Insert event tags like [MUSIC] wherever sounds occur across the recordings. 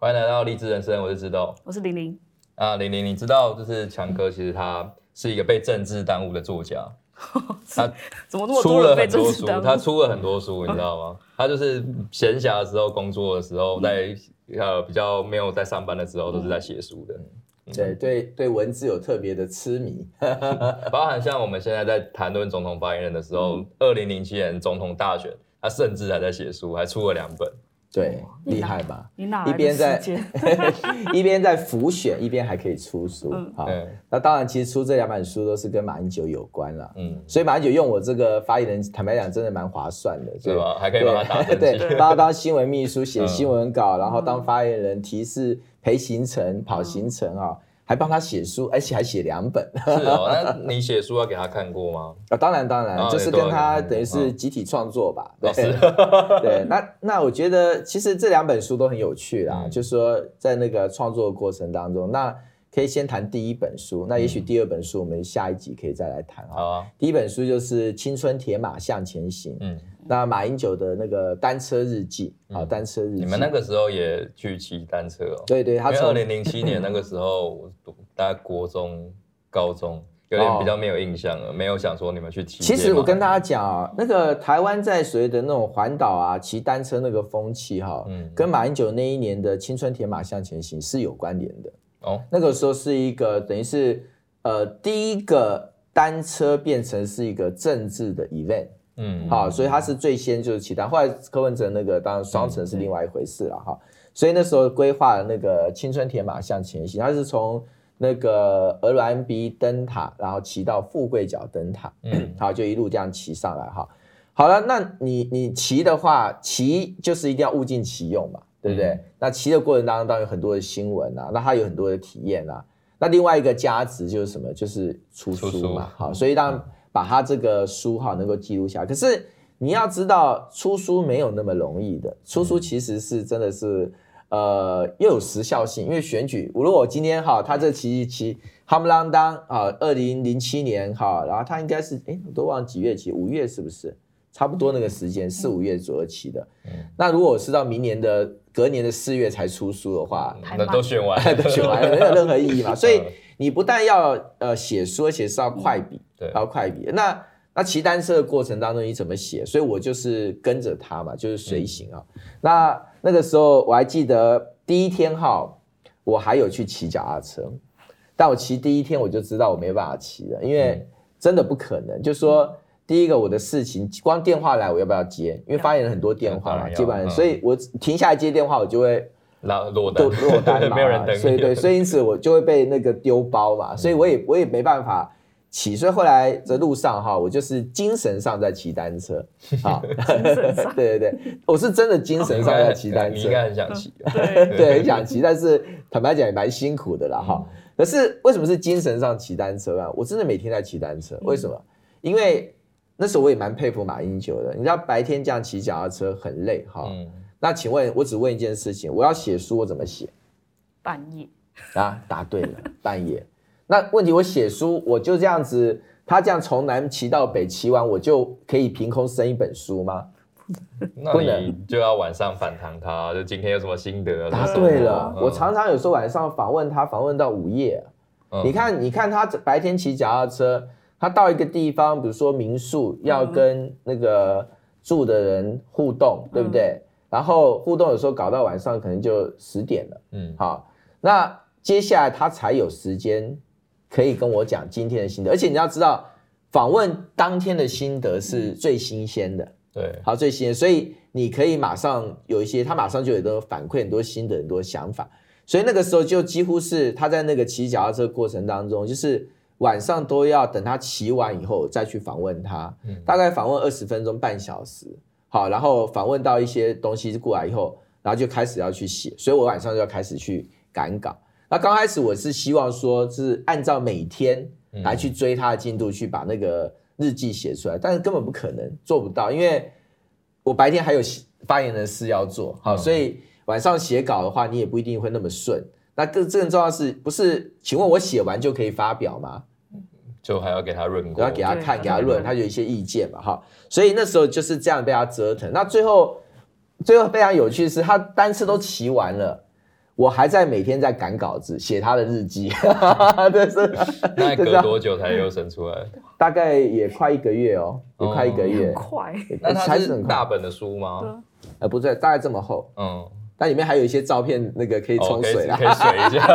欢迎来到励志人生，我是志栋，我是玲玲。啊，玲玲，你知道就是强哥，其实他是一个被政治耽误的作家。[LAUGHS] 他怎么那么出了很多书？他出了很多书，你知道吗？[LAUGHS] 他就是闲暇的时候、工作的时候，在呃比较没有在上班的时候，都是在写书的。对对对，文字有特别的痴迷，[LAUGHS] 包含像我们现在在谈论总统发言人的时候，二零零七年总统大选，他甚至还在写书，还出了两本。对，厉害吧？你哪一边在 [LAUGHS] 一边在浮选，一边还可以出书。好，那当然，其实出这两本书都是跟马英九有关了。嗯，所以马英九用我这个发言人，坦白讲，真的蛮划算的，对吧？还可以把他打 [LAUGHS] 对，帮他当新闻秘书，写新闻稿，然后当发言人，提示陪行程、跑行程啊。还帮他写书，而且还写两本。是哦，那你写书要给他看过吗？啊，[LAUGHS] 当然当然，就是跟他等于是集体创作吧。对，对。[LAUGHS] 那那我觉得其实这两本书都很有趣啦，就是说在那个创作的过程当中，那可以先谈第一本书，那也许第二本书我们下一集可以再来谈啊。好啊。第一本书就是《青春铁马向前行》。嗯。那马英九的那个单车日记，啊，单车日记，你们那个时候也去骑单车哦？对对，他从二零零七年那个时候，我读大概国中、高中，有点比较没有印象了，没有想说你们去骑。其实我跟大家讲啊，那个台湾在所谓的那种环岛啊，骑单车那个风气哈，嗯，跟马英九那一年的青春铁马向前行是有关联的哦。那个时候是一个等于是呃第一个单车变成是一个政治的 event。嗯，好，所以他是最先就是骑单，后来柯文哲那个当然双城是另外一回事了哈。所以那时候规划的那个青春铁马向前行，他是从那个鹅銮鼻灯塔，然后骑到富贵角灯塔，嗯，[CLEARS THROAT] 好，就一路这样骑上来哈。好了，那你你骑的话，骑就是一定要物尽其用嘛，对不对？嗯、那骑的过程当中，当然有很多的新闻啊，那他有很多的体验啊。那另外一个价值就是什么？就是出书嘛，好，所以当。把他这个书哈能够记录下来，可是你要知道出书没有那么容易的，出书其实是真的是呃又有时效性，因为选举，如果我今天哈他这期期夯不啷当啊，二零零七年哈，然后他应该是哎我都忘了几月期，五月是不是？差不多那个时间四五月左右期的，那如果我是到明年的隔年的四月才出书的话，那都选完 [LAUGHS] 都选完了，没有任何意义嘛，所以。你不但要呃写书，而且是要快笔，对，要快笔。那那骑单车的过程当中你怎么写？所以我就是跟着他嘛，就是随行啊。嗯、那那个时候我还记得第一天哈，我还有去骑脚踏车，但我骑第一天我就知道我没办法骑了，因为真的不可能。嗯、就是说第一个我的事情，光电话来我要不要接？因为发言人很多电话嘛，基本上，所以我停下来接电话，我就会。落落单，落单嘛，[LAUGHS] 没有人等。所以对，所以因此我就会被那个丢包嘛，所以我也我也没办法骑。所以后来在路上哈，我就是精神上在骑单车 [LAUGHS] 啊。[LAUGHS] 对对对，我是真的精神上在骑单车。你应该很想骑，对，很想骑，但是坦白讲也蛮辛苦的啦哈。可是为什么是精神上骑单车啊？我真的每天在骑单车，为什么？因为那时候我也蛮佩服马英九的，你知道白天这样骑脚踏车很累哈。那请问，我只问一件事情，我要写书，我怎么写？半夜啊，答对了，半夜。那问题，我写书，我就这样子，他这样从南骑到北骑完，我就可以凭空生一本书吗？那你就要晚上访谈他，就今天有什么心得？答对了，我常常有时候晚上访问他，访问到午夜。你看，你看他白天骑脚踏车，他到一个地方，比如说民宿，要跟那个住的人互动，对不对？然后互动有时候搞到晚上可能就十点了，嗯，好，那接下来他才有时间可以跟我讲今天的心得，而且你要知道，访问当天的心得是最新鲜的，对，好，最新鲜，所以你可以马上有一些，他马上就有的反馈很多心得很多想法，所以那个时候就几乎是他在那个骑脚踏车过程当中，就是晚上都要等他骑完以后再去访问他，大概访问二十分钟半小时。好，然后访问到一些东西过来以后，然后就开始要去写，所以我晚上就要开始去赶稿。那刚开始我是希望说，是按照每天来去追他的进度，去把那个日记写出来，但是根本不可能做不到，因为我白天还有发言的事要做，好，所以晚上写稿的话，你也不一定会那么顺。那更更重要的是，不是？请问我写完就可以发表吗？就还要给他润过，要给他看，给他润，他有一些意见嘛，哈。所以那时候就是这样被他折腾。那最后，最后非常有趣的是，他单次都骑完了，我还在每天在赶稿子，写他的日记。[LAUGHS] 这，是。那隔多久才又生出来？[LAUGHS] 大概也快一个月哦，也快一个月。快。那它是大本的书吗？呃，不对，大概这么厚。嗯。但里面还有一些照片，那个可以冲水啊，可以水一下。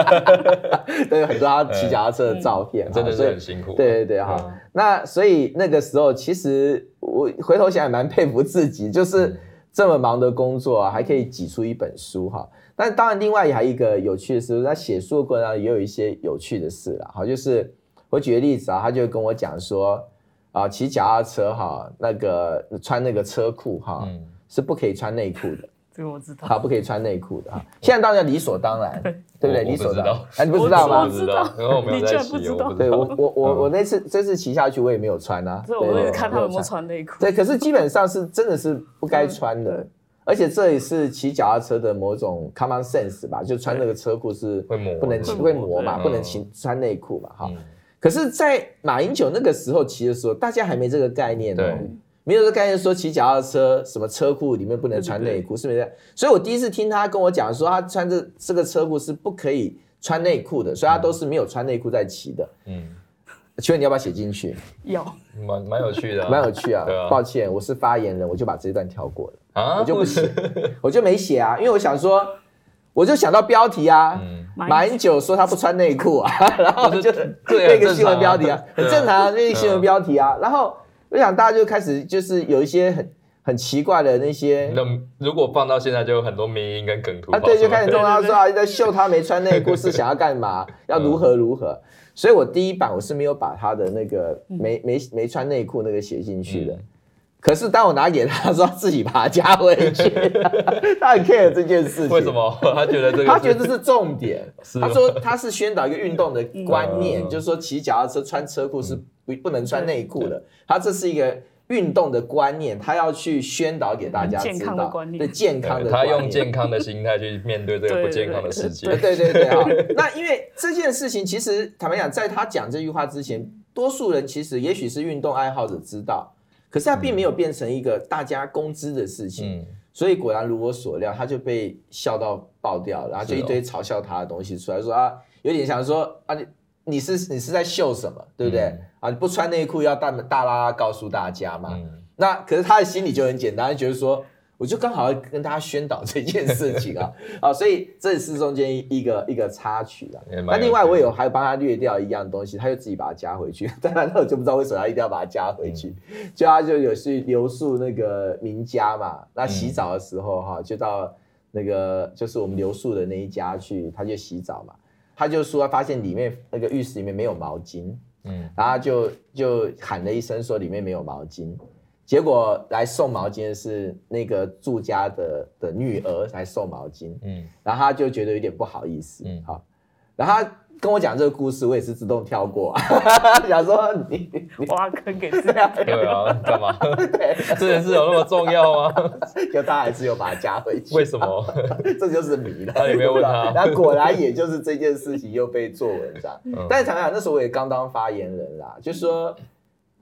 [LAUGHS] 都有很多他骑脚踏车的照片，真的是很辛苦。对对对，哈。那所以那个时候，其实我回头想也蛮佩服自己，就是这么忙的工作啊，还可以挤出一本书哈。但当然，另外也还有一个有趣的是，在写书的过程当中也有一些有趣的事啦。好，就是我举个例子啊，他就跟我讲说，啊，骑脚踏车哈，那个穿那个车裤哈，是不可以穿内裤的。这个我知道。好，不可以穿内裤的哈。[LAUGHS] 现在当然理所当然，对不对？理所当然。哎，你不知道吗？我知道。然后我没有在骑，我不知道。对我我我我那次这次骑下去，我也没有穿啊。所以我也看他有没有穿内裤。对，可是基本上是真的是不该穿的。而且这也是骑脚踏车的某种 common sense 吧，就穿那个车裤是不能骑会磨嘛，不能骑穿内裤嘛，哈。可是，在马英九那个时候骑的时候，大家还没这个概念哦，没有这个概念说骑脚踏车什么车库里面不能穿内裤，是不是？所以我第一次听他跟我讲说，他穿这这个车库是不可以穿内裤的，所以他都是没有穿内裤在骑的。嗯。请问你要不要写进去？有，蛮蛮有趣的，[LAUGHS] 蛮有趣啊。抱歉，我是发言人，我就把这一段跳过了啊，我就不写，[LAUGHS] 我就没写啊，因为我想说，我就想到标题啊，马英九说他不穿内裤啊，[LAUGHS] 然后就那个新闻标题啊，很正常啊，那个新闻标题啊，然后我想大家就开始就是有一些很很奇怪的那些，那如果放到现在就有很多迷因跟梗图啊，对，就开始弄他说啊，在秀他没穿内裤是想要干嘛，要如何如何。所以我第一版我是没有把他的那个没没没穿内裤那个写进去的，可是当我拿给他说自己把它加回去，[LAUGHS] 他很 care 这件事情。为什么？他觉得这个他觉得这是重点。[LAUGHS] 他说他是宣导一个运动的观念，就是说骑脚踏车穿车裤是不不能穿内裤的。他这是一个。运动的观念，他要去宣导给大家知道，健康的观念，对健康的观念，他用健康的心态去面对这个不健康的世界。对对对对啊！[LAUGHS] 那因为这件事情，其实坦白讲，在他讲这句话之前，多数人其实也许是运动爱好者知道，可是他并没有变成一个大家公知的事情。嗯、所以果然如我所料，他就被笑到爆掉，然后就一堆嘲笑他的东西出来，说啊，有点想说啊你。你是你是在秀什么，对不对？嗯、啊，你不穿内裤要大大拉拉告诉大家嘛。嗯、那可是他的心里就很简单，觉得说，我就刚好要跟大家宣导这件事情啊，[LAUGHS] 啊，所以这是中间一个一个插曲啊。那另外我有还有帮他略掉一样东西，他就自己把它加回去。[LAUGHS] 当然，那我就不知道为什么他一定要把它加回去。嗯、就他就有去留宿那个名家嘛，那洗澡的时候哈，就到那个就是我们留宿的那一家去，他就洗澡嘛。他就说，发现里面那个浴室里面没有毛巾，嗯，然后就就喊了一声说里面没有毛巾，结果来送毛巾的是那个住家的的女儿来送毛巾，嗯，然后他就觉得有点不好意思，嗯，好，然后他。跟我讲这个故事，我也是自动跳过，[LAUGHS] 想说你挖坑给这样，对啊，干嘛？[LAUGHS] 对，这件事有那么重要吗？[LAUGHS] 就他还是有把它加回去，为什么？这就是谜了。他也没有问他，那果然也就是这件事情又被做文章。嗯、但是想想那时候我也刚当发言人啦，就是说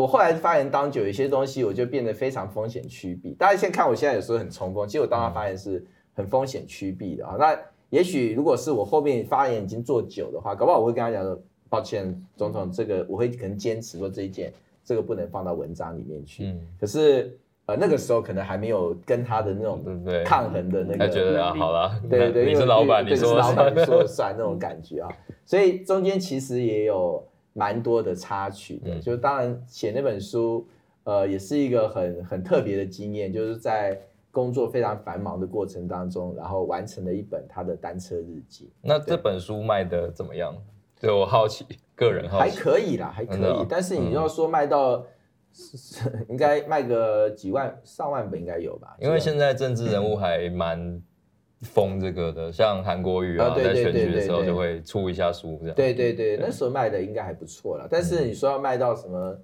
我后来发言当久，有些东西我就变得非常风险趋避。大家先看我现在有时候很冲锋，其实我当他发言是很风险趋避的啊。那也许如果是我后面发言已经做久的话，搞不好我会跟他讲说，抱歉，总统，这个我会可能坚持说这一件，这个不能放到文章里面去。嗯、可是呃那个时候可能还没有跟他的那种抗衡的那个，他觉得啊好了，对 [LAUGHS] 对，你是老板，你说老板你说了算那种感觉啊。所以中间其实也有蛮多的插曲的，嗯、就当然写那本书，呃，也是一个很很特别的经验，就是在。工作非常繁忙的过程当中，然后完成了一本他的单车日记。那这本书卖的怎么样？对我好奇，个人好奇。还可以啦，还可以。但是你要说卖到，应该卖个几万、上万本应该有吧？因为现在政治人物还蛮疯这个的，像韩国瑜啊，在选举的时候就会出一下书这样。对对对，那时候卖的应该还不错了。但是你说要卖到什么？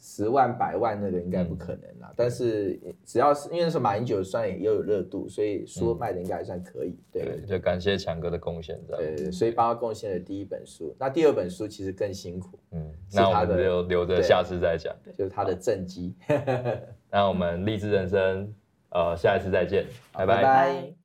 十万、百万那个应该不可能啦，嗯、但是只要是因为那时候马英九算也有热度，所以书卖的应该还算可以。嗯、对，对，就感谢强哥的贡献这样，对，所以帮他贡献了第一本书。那第二本书其实更辛苦，嗯，那我们就留着下次再讲，就是他的政绩。[LAUGHS] 那我们励志人生，呃，下一次再见，拜拜。拜拜。